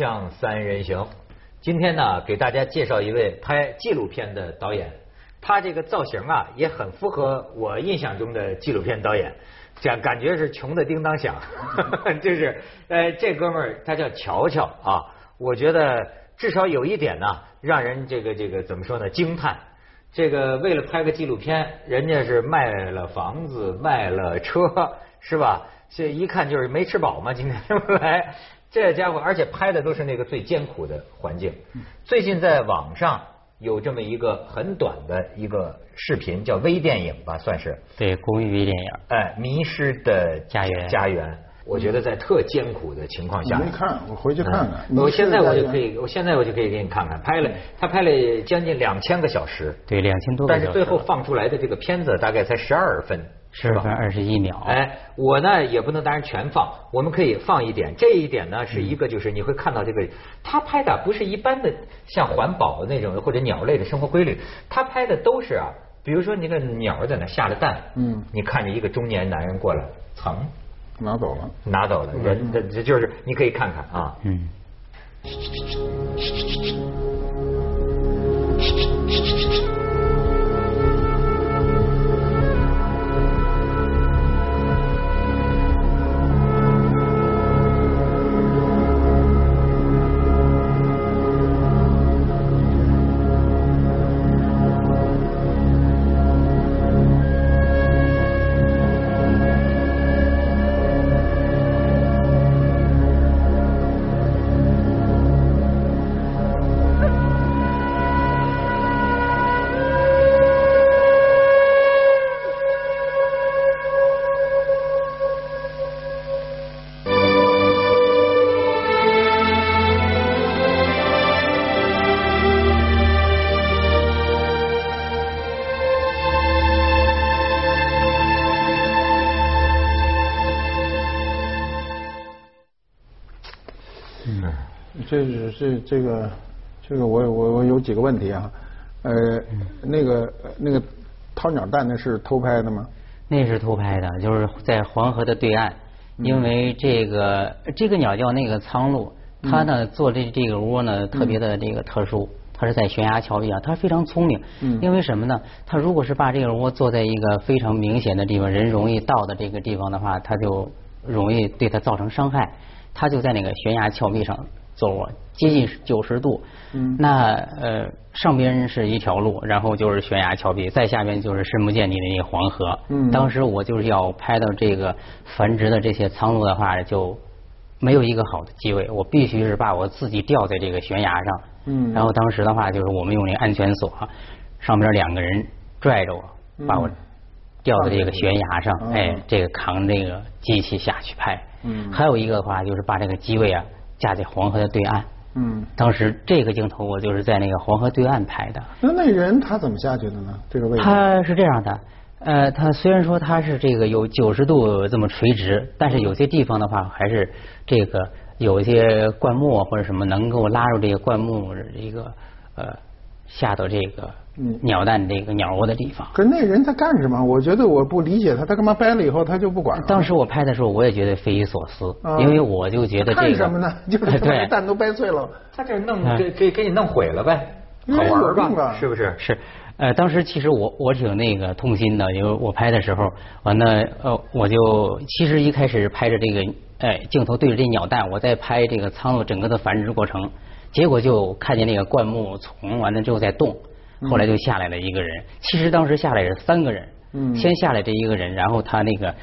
锵三人行，今天呢，给大家介绍一位拍纪录片的导演，他这个造型啊，也很符合我印象中的纪录片导演，感感觉是穷的叮当响，就是呃，这哥们儿他叫乔乔啊，我觉得至少有一点呢，让人这个这个怎么说呢，惊叹。这个为了拍个纪录片，人家是卖了房子，卖了车，是吧？这一看就是没吃饱嘛，今天 来。这家伙，而且拍的都是那个最艰苦的环境。最近在网上有这么一个很短的一个视频，叫微电影吧，算是。对，公益微电影。哎，迷失的家园。家园。我觉得在特艰苦的情况下。没看，我回去看看。我现在我就可以，我现在我就可以给你看看，拍了，他拍了将近两千个小时。对，两千多个但是最后放出来的这个片子大概才十二分。十分二十一秒。哎，我呢也不能当然全放，我们可以放一点。这一点呢是一个，就是你会看到这个，他拍的不是一般的像环保那种或者鸟类的生活规律，他拍的都是啊，比如说那个鸟在那下了蛋，嗯，你看着一个中年男人过来，噌，拿走了，拿走了，人这就是你可以看看啊，嗯。这这这个这个我我我有几个问题啊，呃，那个那个掏鸟蛋那是偷拍的吗？那是偷拍的，就是在黄河的对岸，因为这个这个鸟叫那个苍鹭，它呢做这这个窝呢特别的这个特殊，它是在悬崖峭壁啊，它非常聪明，因为什么呢？它如果是把这个窝做在一个非常明显的地方，人容易到的这个地方的话，它就容易对它造成伤害，它就在那个悬崖峭壁上。走接近九十度，嗯那呃上边是一条路，然后就是悬崖峭壁，再下边就是深不见底的那个黄河。嗯当时我就是要拍到这个繁殖的这些苍鹭的话，就没有一个好的机位，我必须是把我自己吊在这个悬崖上。嗯，然后当时的话就是我们用那安全锁，上边两个人拽着我，把我吊在这个悬崖上，哎，这个扛这个机器下去拍。嗯，还有一个的话就是把这个机位啊。架在黄河的对岸，嗯，当时这个镜头我就是在那个黄河对岸拍的。那那人他怎么下去的呢？这个位置？他是这样的，呃，他虽然说他是这个有九十度这么垂直，但是有些地方的话还是这个有一些灌木或者什么能够拉入这个灌木一个呃下到这个。鸟蛋这个鸟窝的地方。可是那人在干什么？我觉得我不理解他，他干嘛掰了以后他就不管了？当时我拍的时候，我也觉得匪夷所思，因为我就觉得这个什么呢？就是把蛋都掰碎了，他这弄给给给你弄毁了呗，好玩吧？是不是？是。呃，当时其实我我挺那个痛心的，因为我拍的时候，完了呃，我就其实一开始拍着这个哎镜头对着这鸟蛋，我在拍这个苍鹭整个的繁殖过程，结果就看见那个灌木丛完了之后在动。后来就下来了一个人，其实当时下来是三个人，先下来这一个人，然后他那个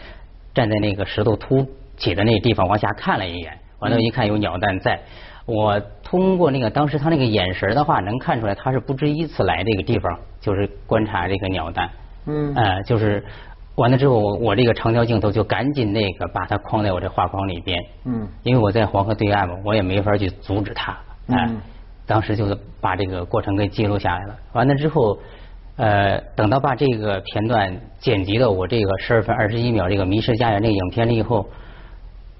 站在那个石头凸起的那个地方往下看了一眼，完了，一看有鸟蛋在，我通过那个当时他那个眼神的话，能看出来他是不止一次来这个地方，就是观察这个鸟蛋，嗯，呃，就是完了之后，我这个长焦镜头就赶紧那个把它框在我这画框里边，嗯，因为我在黄河对岸嘛，我也没法去阻止他，嗯。当时就是把这个过程给记录下来了。完了之后，呃，等到把这个片段剪辑到我这个十二分二十一秒这个《迷失家园》这个影片里以后，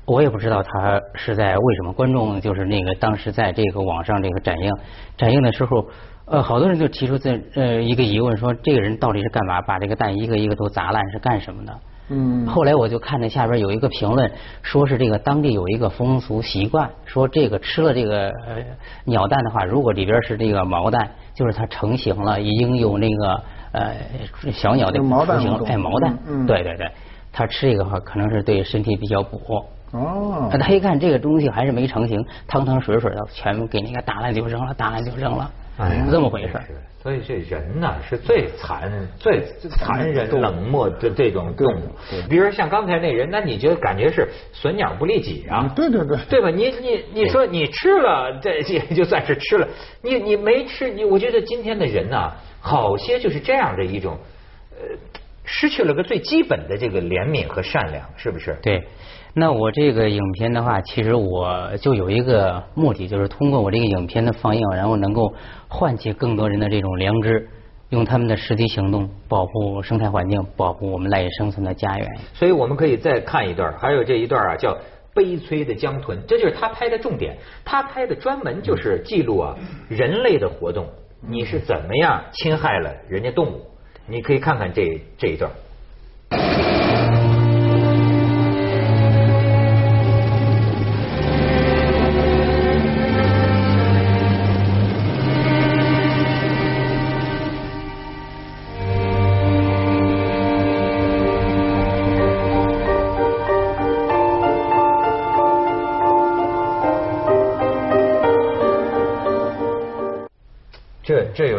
我也不知道他是在为什么。观众就是那个当时在这个网上这个展映展映的时候，呃，好多人就提出这呃一个疑问，说这个人到底是干嘛？把这个蛋一个一个都砸烂是干什么的？嗯。后来我就看那下边有一个评论，说是这个当地有一个风俗习惯，说这个吃了这个呃鸟蛋的话，如果里边是这个毛蛋，就是它成型了，已经有那个呃小鸟的雏形，哎，毛蛋，嗯对对对，他吃这个话可能是对身体比较补。哦。他一看这个东西还是没成型，汤汤水水的，全部给那个打烂就扔了，打烂就扔了。哎，这么回事。所以这人呢是最残、最残忍、冷漠的这种动物。比如像刚才那人，那你觉得感觉是损鸟不利己啊？对对对，对吧？你你你说你吃了，这也就算是吃了。你你没吃，你我觉得今天的人呐，好些就是这样的一种，呃，失去了个最基本的这个怜悯和善良，是不是？对。那我这个影片的话，其实我就有一个目的，就是通过我这个影片的放映，然后能够唤起更多人的这种良知，用他们的实际行动保护生态环境，保护我们赖以生存的家园。所以我们可以再看一段，还有这一段啊，叫《悲催的江豚》，这就是他拍的重点。他拍的专门就是记录啊人类的活动，你是怎么样侵害了人家动物？你可以看看这这一段。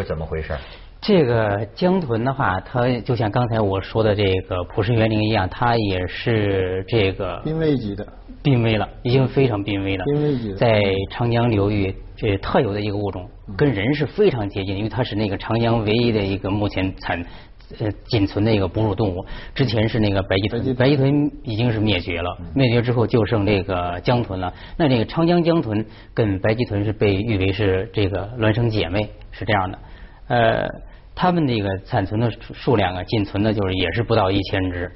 怎么回事？这个江豚的话，它就像刚才我说的这个普氏园林一样，它也是这个濒危级的，濒危了，已经非常濒危了。濒危级在长江流域这特有的一个物种，跟人是非常接近，因为它是那个长江唯一的一个目前产呃仅存的一个哺乳动物。之前是那个白鳍豚，白鳍豚已经是灭绝了，灭绝之后就剩这个江豚了。那这个长江江豚跟白鳍豚是被誉为是这个孪生姐妹。是这样的，呃，他们那个残存的数量啊，仅存的就是也是不到一千只，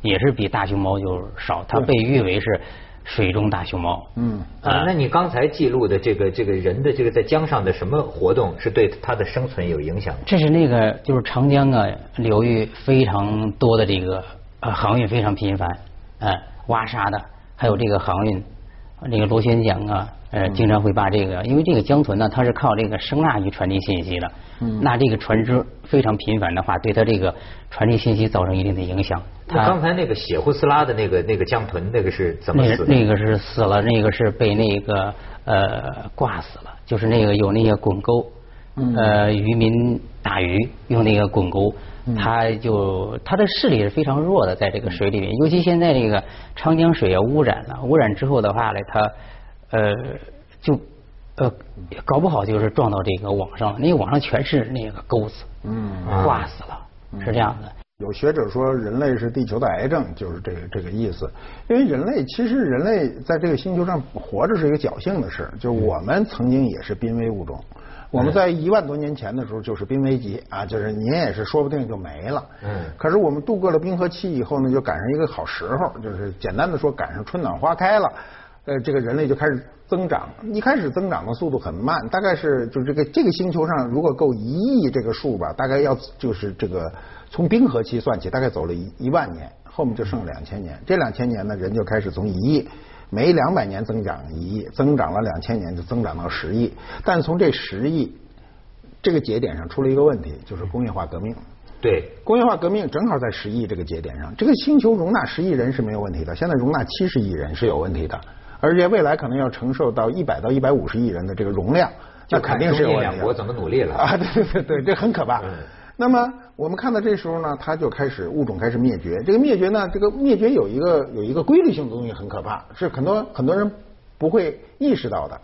也是比大熊猫就少。它被誉为是水中大熊猫。嗯，啊，那你刚才记录的这个这个人的这个在江上的什么活动是对它的生存有影响？这是那个就是长江啊流域非常多的这个呃航运非常频繁，呃挖沙的，还有这个航运，那个螺旋桨啊。呃，经常会把这个，因为这个江豚呢，它是靠这个声呐去传递信息的。嗯。那这个船只非常频繁的话，对它这个传递信息造成一定的影响。那刚才那个血呼斯拉的那个那个江豚，那个是怎么死？的？那个是死了，那个是被那个呃挂死了，就是那个有那些滚钩，呃，渔民打鱼用那个滚钩，它就它的视力是非常弱的，在这个水里面，尤其现在这个长江水啊污染了，污染之后的话呢，它。呃，就呃，搞不好就是撞到这个网上了，那个网上全是那个钩子，嗯，挂死了，是这样的。有学者说人类是地球的癌症，就是这个这个意思。因为人类其实人类在这个星球上活着是一个侥幸的事，就我们曾经也是濒危物种，我们在一万多年前的时候就是濒危级啊，就是您也是说不定就没了。嗯。可是我们度过了冰河期以后呢，就赶上一个好时候，就是简单的说赶上春暖花开了。呃，这个人类就开始增长，一开始增长的速度很慢，大概是就这个这个星球上如果够一亿这个数吧，大概要就是这个从冰河期算起，大概走了一一万年，后面就剩两千年。这两千年呢，人就开始从一亿，每两百年增长一亿，增长了两千年就增长到十亿。但从这十亿这个节点上出了一个问题，就是工业化革命。对，工业化革命正好在十亿这个节点上，这个星球容纳十亿人是没有问题的，现在容纳七十亿人是有问题的。而且未来可能要承受到一百到一百五十亿人的这个容量，那肯定是有问题。两国怎么努力了啊？对对对对，这很可怕。那么我们看到这时候呢，它就开始物种开始灭绝。这个灭绝呢，这个灭绝有一个有一个规律性的东西很可怕，是很多很多人不会意识到的，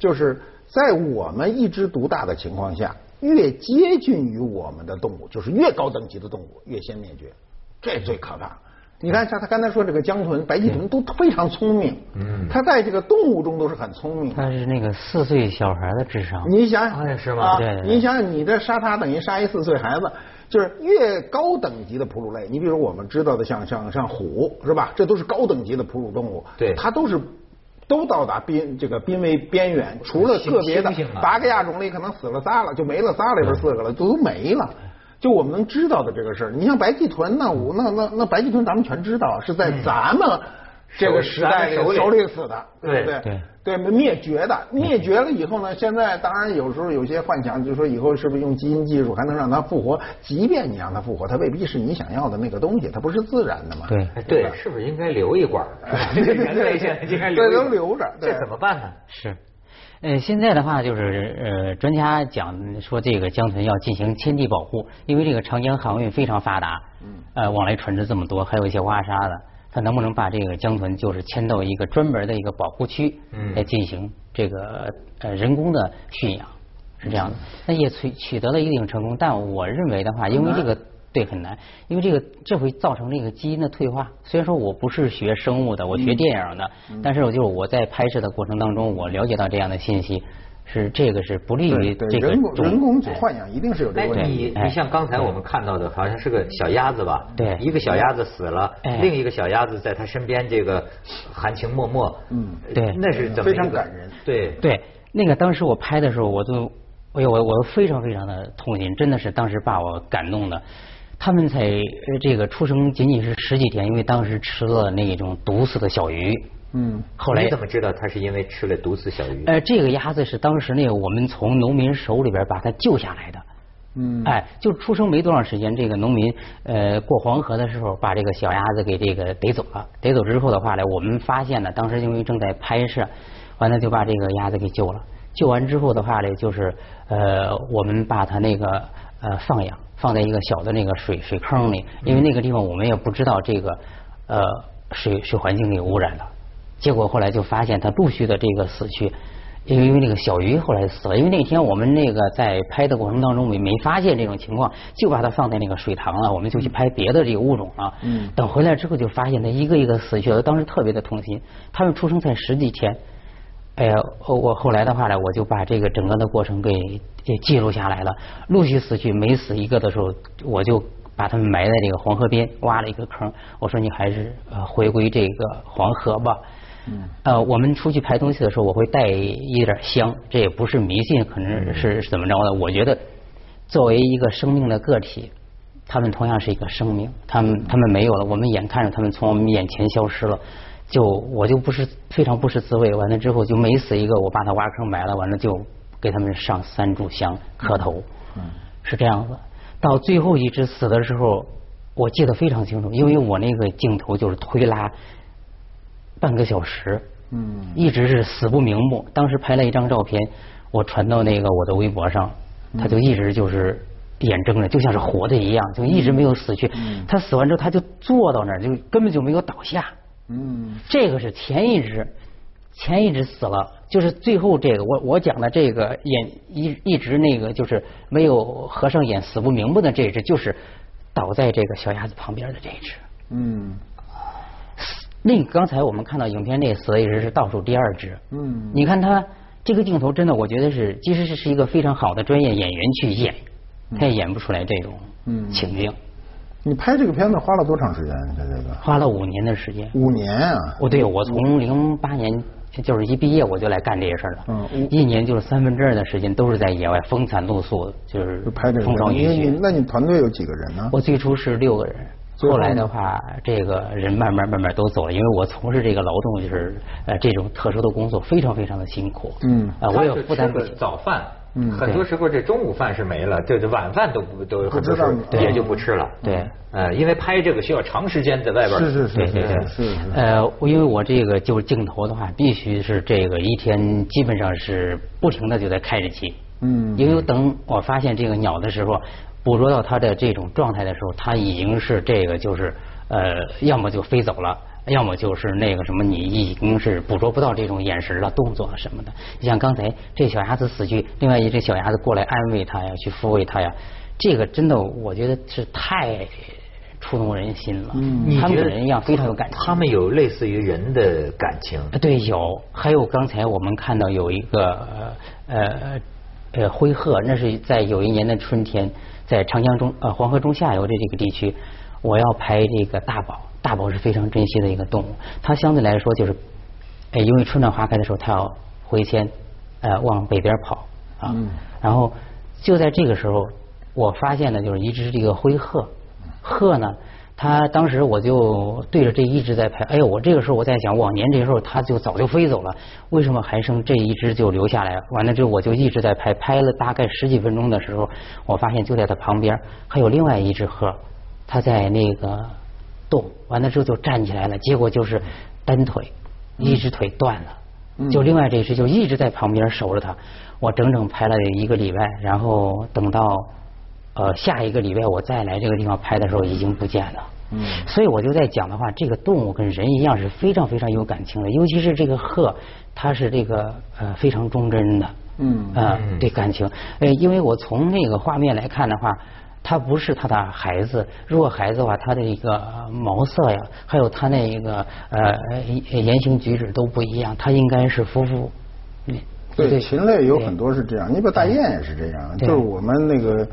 就是在我们一枝独大的情况下，越接近于我们的动物，就是越高等级的动物越先灭绝，这最可怕。你看，像他刚才说这个江豚、白鳍豚都非常聪明，嗯，它在这个动物中都是很聪明。它是那个四岁小孩的智商。你想想，是吗？对。你想想，你这杀它等于杀一四岁孩子，就是越高等级的哺乳类，你比如我们知道的像像像虎是吧？这都是高等级的哺乳动物，对，它都是都到达濒这个濒危边缘，除了个别的八个亚种类可能死了仨了，就没了仨里边四个了，都都没了。就我们能知道的这个事儿。你像白济屯，那我那那那白济屯咱们全知道，是在咱们这个时代手里手里死的，对不对对？对对，灭绝的，灭绝了以后呢，现在当然有时候有些幻想，就是说以后是不是用基因技术还能让它复活？即便你让它复活，它未必是你想要的那个东西，它不是自然的嘛。对哎对，是不是应该留一管儿？人类现在应该留着对这怎么办呢？是。呃，现在的话就是呃，专家讲说这个江豚要进行迁地保护，因为这个长江航运非常发达，嗯，呃，往来船只这么多，还有一些挖沙的，它能不能把这个江豚就是迁到一个专门的一个保护区，嗯来进行这个呃人工的驯养，是这样的。那也取取得了一定成功，但我认为的话，因为这个。对，很难，因为这个这会造成这个基因的退化。虽然说我不是学生物的，我学电影的，但是我就是我在拍摄的过程当中，我了解到这样的信息，是这个是不利于这个人工人工组豢养一定是有这哎，个问题。你哎你像刚才我们看到的，好像是个小鸭子吧？对一个小鸭子死了，哎另一个小鸭子在他身边这个含情脉脉。嗯对那是怎么非常感人对对，那个当时我拍的时候，我就，哎呦，我我非常非常的痛心，真的是当时把我感动的。他们才呃这个出生仅仅是十几天，因为当时吃了那种毒死的小鱼。嗯，后来你怎么知道他是因为吃了毒死小鱼？呃，这个鸭子是当时那个我们从农民手里边把它救下来的。嗯哎，就出生没多长时间，这个农民呃过黄河的时候，把这个小鸭子给这个逮走了。逮走之后的话呢，我们发现呢，当时因为正在拍摄，完了就把这个鸭子给救了。救完之后的话呢，就是呃，我们把它那个呃放养，放在一个小的那个水水坑里，因为那个地方我们也不知道这个呃水水环境有污染了。结果后来就发现它陆续的这个死去，因为因为那个小鱼后来死了，因为那天我们那个在拍的过程当中没没发现这种情况，就把它放在那个水塘了，我们就去拍别的这个物种了。嗯等回来之后就发现它一个一个死去了，当时特别的痛心。它们出生才十几天，哎呀，我我后来的话呢，我就把这个整个的过程给给记录下来了。陆续死去，每死一个的时候，我就把他们埋在这个黄河边，挖了一个坑。我说你还是呃回归这个黄河吧。嗯。呃，我们出去排东西的时候，我会带一点香，这也不是迷信，可能是是怎么着的。我觉得，作为一个生命的个体，他们同样是一个生命，他们他们没有了，我们眼看着他们从我们眼前消失了，就我就不是非常不是滋味。完了之后，就每死一个，我把他挖坑埋了，完了就给他们上三炷香磕头，嗯是这样子。到最后一只死的时候，我记得非常清楚，因为我那个镜头就是推拉半个小时，嗯一直是死不瞑目。当时拍了一张照片，我传到那个我的微博上，他就一直就是眼睁着，就像是活的一样，就一直没有死去。他死完之后，他就坐到那儿，就根本就没有倒下。嗯这个是前一只，前一只死了，就是最后这个我我讲的这个演一一直那个就是没有合上眼死不瞑目的这一只，就是倒在这个小鸭子旁边的这一只。嗯那个刚才我们看到影片那死的一只是倒数第二只。嗯你看他这个镜头真的，我觉得是，即使是是一个非常好的专业演员去演，他也演不出来这种嗯情境。你拍这个片子花了多长时间？你看这个花了五年的时间。五年啊！哦，对，我从零八年就是一毕业我就来干这些事儿了。嗯一年就是三分之二的时间都是在野外风餐露宿，就是就拍这个风霜雨雪。那你团队有几个人呢？我最初是六个人，后来的话，这个人慢慢慢慢都走了，因为我从事这个劳动就是呃这种特殊的工作，非常非常的辛苦。嗯啊，我也负担不起。早饭，嗯很多时候这中午饭是没了，对对，晚饭都不都很多时候也就不吃了。对呃，因为拍这个需要长时间在外边儿。是是是是对对对，是是。呃，因为我这个就是镜头的话，必须是这个一天基本上是不停的就在开着机。嗯因为等我发现这个鸟的时候，捕捉到它的这种状态的时候，它已经是这个就是呃，要么就飞走了。要么就是那个什么，你已经是捕捉不到这种眼神了、动作了什么的。你像刚才这小鸭子死去，另外一只小鸭子过来安慰它呀，去抚慰它呀，这个真的我觉得是太触动人心了。嗯他们你觉得跟人一样非常有感情。他们有类似于人的感情。呃对，有，还有刚才我们看到有一个呃呃呃灰鹤，那是在有一年的春天，在长江中呃黄河中下游的这个地区，我要拍这个大宝，大宝是非常珍惜的一个动物，它相对来说就是，哎因为春暖花开的时候，它要回迁，呃往北边跑啊，嗯然后就在这个时候，我发现呢，就是一只这个灰鹤，鹤呢。它当时我就对着这一直在拍，哎呦，我这个时候我在想，往年这时候它就早就飞走了，为什么还剩这一只就留下来？完了之后我就一直在拍，拍了大概十几分钟的时候，我发现就在它旁边还有另外一只鹤，它在那个动，完了之后就站起来了，结果就是单腿，一只腿断了，就另外这只就一直在旁边守着它，我整整拍了一个礼拜，然后等到。呃，下一个礼拜我再来这个地方拍的时候已经不见了。嗯，所以我就在讲的话，这个动物跟人一样是非常非常有感情的，尤其是这个鹤，它是这个呃非常忠贞的。嗯，啊，对感情，呃，因为我从那个画面来看的话，它不是他的孩子，如果孩子的话，他的一个毛色呀，还有他那一个呃言行举止都不一样，他应该是夫妇。对，禽类有很多是这样，你把大雁也是这样，就是我们那个。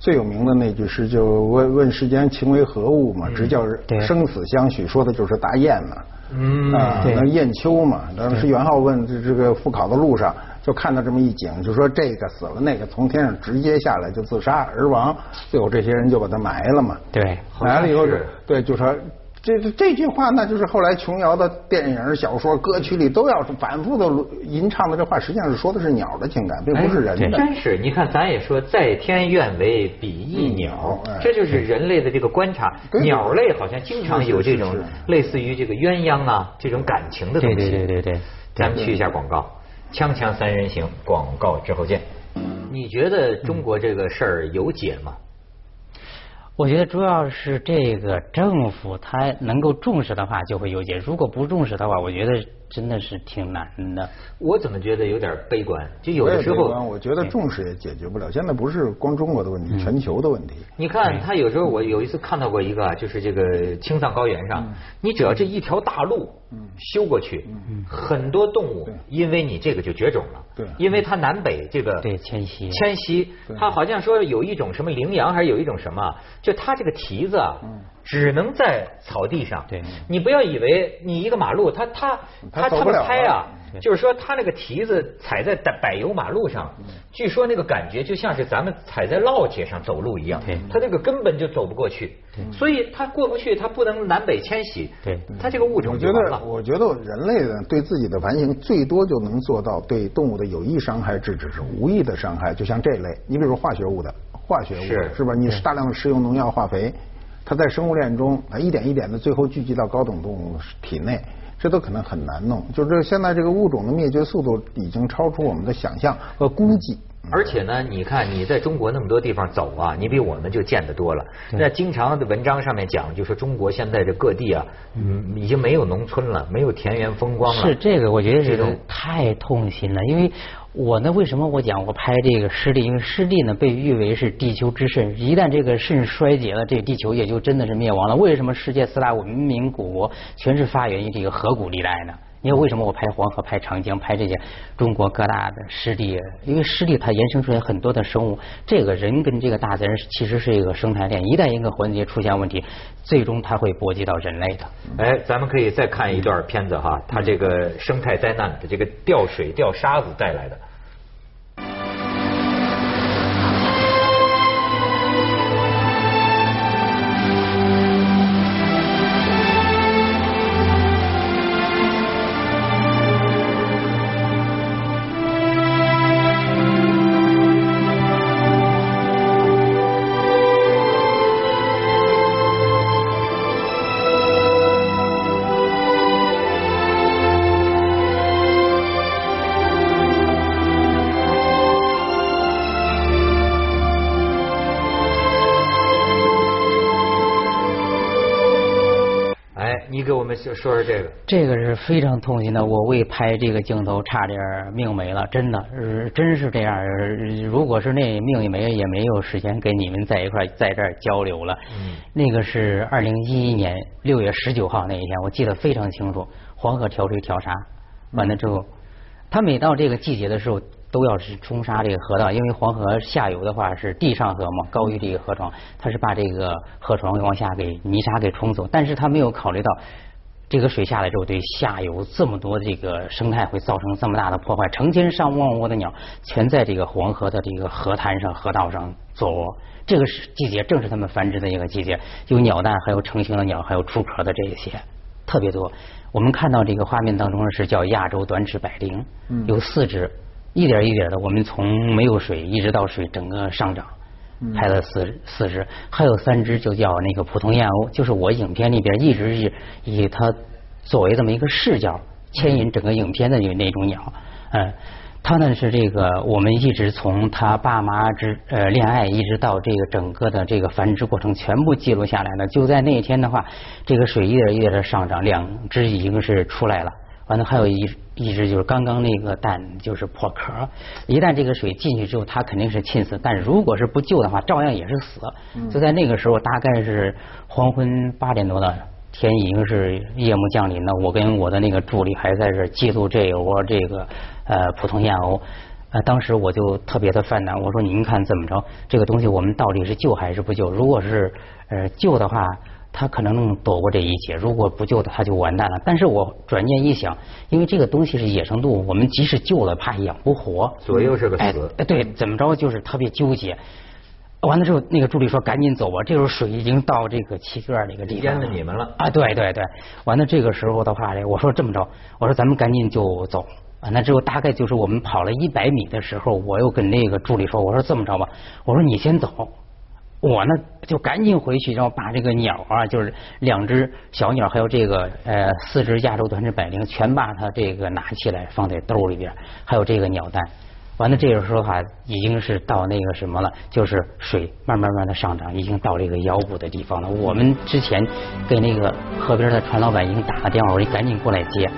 最有名的那句诗就问问世间情为何物嘛，直叫生死相许，说的就是大雁嘛。嗯，啊，那雁丘嘛。当时元昊问这这个赴考的路上，就看到这么一景，就说这个死了，那个从天上直接下来就自杀而亡，最后这些人就把他埋了嘛。对，埋了以后，对，就说。这这句话，那就是后来琼瑶的电影、小说、歌曲里都要反复的吟唱的。这话实际上是说的是鸟的情感，并不是人的。真是，你看，咱也说在天愿为比翼鸟，这就是人类的这个观察。鸟类好像经常有这种类似于这个鸳鸯啊这种感情的东西。对对对对对。咱们去一下广告，锵锵三人行，广告之后见。你觉得中国这个事儿有解吗？我觉得主要是这个政府他能够重视的话就会有解，如果不重视的话，我觉得。真的是挺难的，我怎么觉得有点悲观？就有的时候，我觉得重视也解决不了。现在不是光中国的问题，全球的问题。你看，他有时候我有一次看到过一个，就是这个青藏高原上，你只要这一条大路修过去，很多动物因为你这个就绝种了。对，因为它南北这个对迁徙迁徙，它好像说有一种什么羚羊，还是有一种什么，就它这个蹄子啊。只能在草地上。对，你不要以为你一个马路，他他他他们拍啊，就是说他那个蹄子踩在柏油马路上，据说那个感觉就像是咱们踩在烙铁上走路一样。对，他那个根本就走不过去。所以他过不去，他不能南北迁徙。对，他这个物种我觉得，我觉得人类呢，对自己的反省最多就能做到对动物的有益伤害制止，是无益的伤害。就像这类，你比如化学物的化学物是是吧？你大量的食用农药化肥。它在生物链中，它一点一点的，最后聚集到高等动物体内，这都可能很难弄。就是现在这个物种的灭绝速度已经超出我们的想象和估计。而且呢，你看你在中国那么多地方走啊，你比我们就见得多了。那经常的文章上面讲，就说中国现在这各地啊，嗯，已经没有农村了，没有田园风光了。是这个，我觉得这种太痛心了，因为。我呢？为什么我讲我拍这个湿地？因为湿地呢被誉为是地球之肾，一旦这个肾衰竭了，这个地球也就真的是灭亡了。为什么世界四大文明古国全是发源于这个河谷地带呢？你看为什么我拍黄河、拍长江、拍这些中国各大的湿地？因为湿地它延伸出来很多的生物，这个人跟这个大自然其实是一个生态链，一旦一个环节出现问题，最终它会波及到人类的。哎，咱们可以再看一段片子哈，它这个生态灾难的这个掉水、掉沙子带来的。就说说这个，这个是非常痛心的。我为拍这个镜头差点命没了，真的，是真是这样。如果是那命也没，也没有时间跟你们在一块在这儿交流了。嗯，那个是二零一一年六月十九号那一天，我记得非常清楚。黄河调水调沙，完了之后，他每到这个季节的时候。都要是冲沙这个河道，因为黄河下游的话是地上河嘛，高于这个河床，它是把这个河床往下给泥沙给冲走，但是它没有考虑到这个水下来之后对下游这么多这个生态会造成这么大的破坏，成千上万窝的鸟全在这个黄河的这个河滩上、河道上做窝。这个是季节，正是它们繁殖的一个季节，有鸟蛋，还有成型的鸟，还有出壳的这一些，特别多。我们看到这个画面当中是叫亚洲短齿百灵，有四只，一点一点的，我们从没有水一直到水整个上涨，拍了四四只，还有三只就叫那个普通燕鸥，就是我影片里边一直是以它作为这么一个视角牵引整个影片的那那种鸟，嗯。它呢是这个，我们一直从它爸妈之呃恋爱，一直到这个整个的这个繁殖过程，全部记录下来了。就在那一天的话，这个水一点一点的上涨，两只已经是出来了。完了还有一一只就是刚刚那个蛋就是破壳，一旦这个水进去之后，它肯定是浸死。但如果是不救的话，照样也是死。就在那个时候，大概是黄昏八点多的。天已经是夜幕降临了，我跟我的那个助理还在这记录这窝这个呃普通燕鸥。呃，当时我就特别的犯难，我说您看怎么着，这个东西我们到底是救还是不救？如果是呃救的话，它可能能躲过这一劫；如果不救他，他就完蛋了。但是我转念一想，因为这个东西是野生动物，我们即使救了，怕养不活，左右是个死。哎，对，怎么着就是特别纠结。完了之后，那个助理说：“赶紧走吧，这时候水已经到这个七个那个地方，淹了你们了啊！”对对对，完了这个时候的话呢，我说这么着，我说咱们赶紧就走。完了之后，大概就是我们跑了一百米的时候，我又跟那个助理说：“我说这么着吧，我说你先走，我呢就赶紧回去，然后把这个鸟啊，就是两只小鸟，还有这个呃四只亚洲短翅百灵，全把它这个拿起来放在兜里边，还有这个鸟蛋。”完了，这个时候哈，已经是到那个什么了，就是水慢慢慢的上涨，已经到这个腰部的地方了。我们之前给那个河边的船老板已经打了电话，我说你赶紧过来接。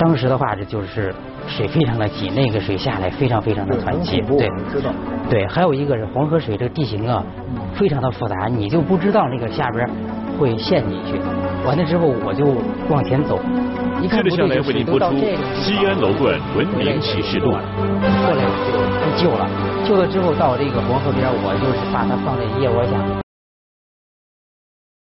当时的话，这就是水非常的急，那个水下来非常非常的湍急，对，知道。对，还有一个是黄河水这个地形啊，非常的复杂，你就不知道那个下边会陷进去。完了之后，我就往前走。接着下来为您播出《西安楼冠文明启示录》。后来就救了，救了之后到这个黄河边，我就是把它放在腋窝下。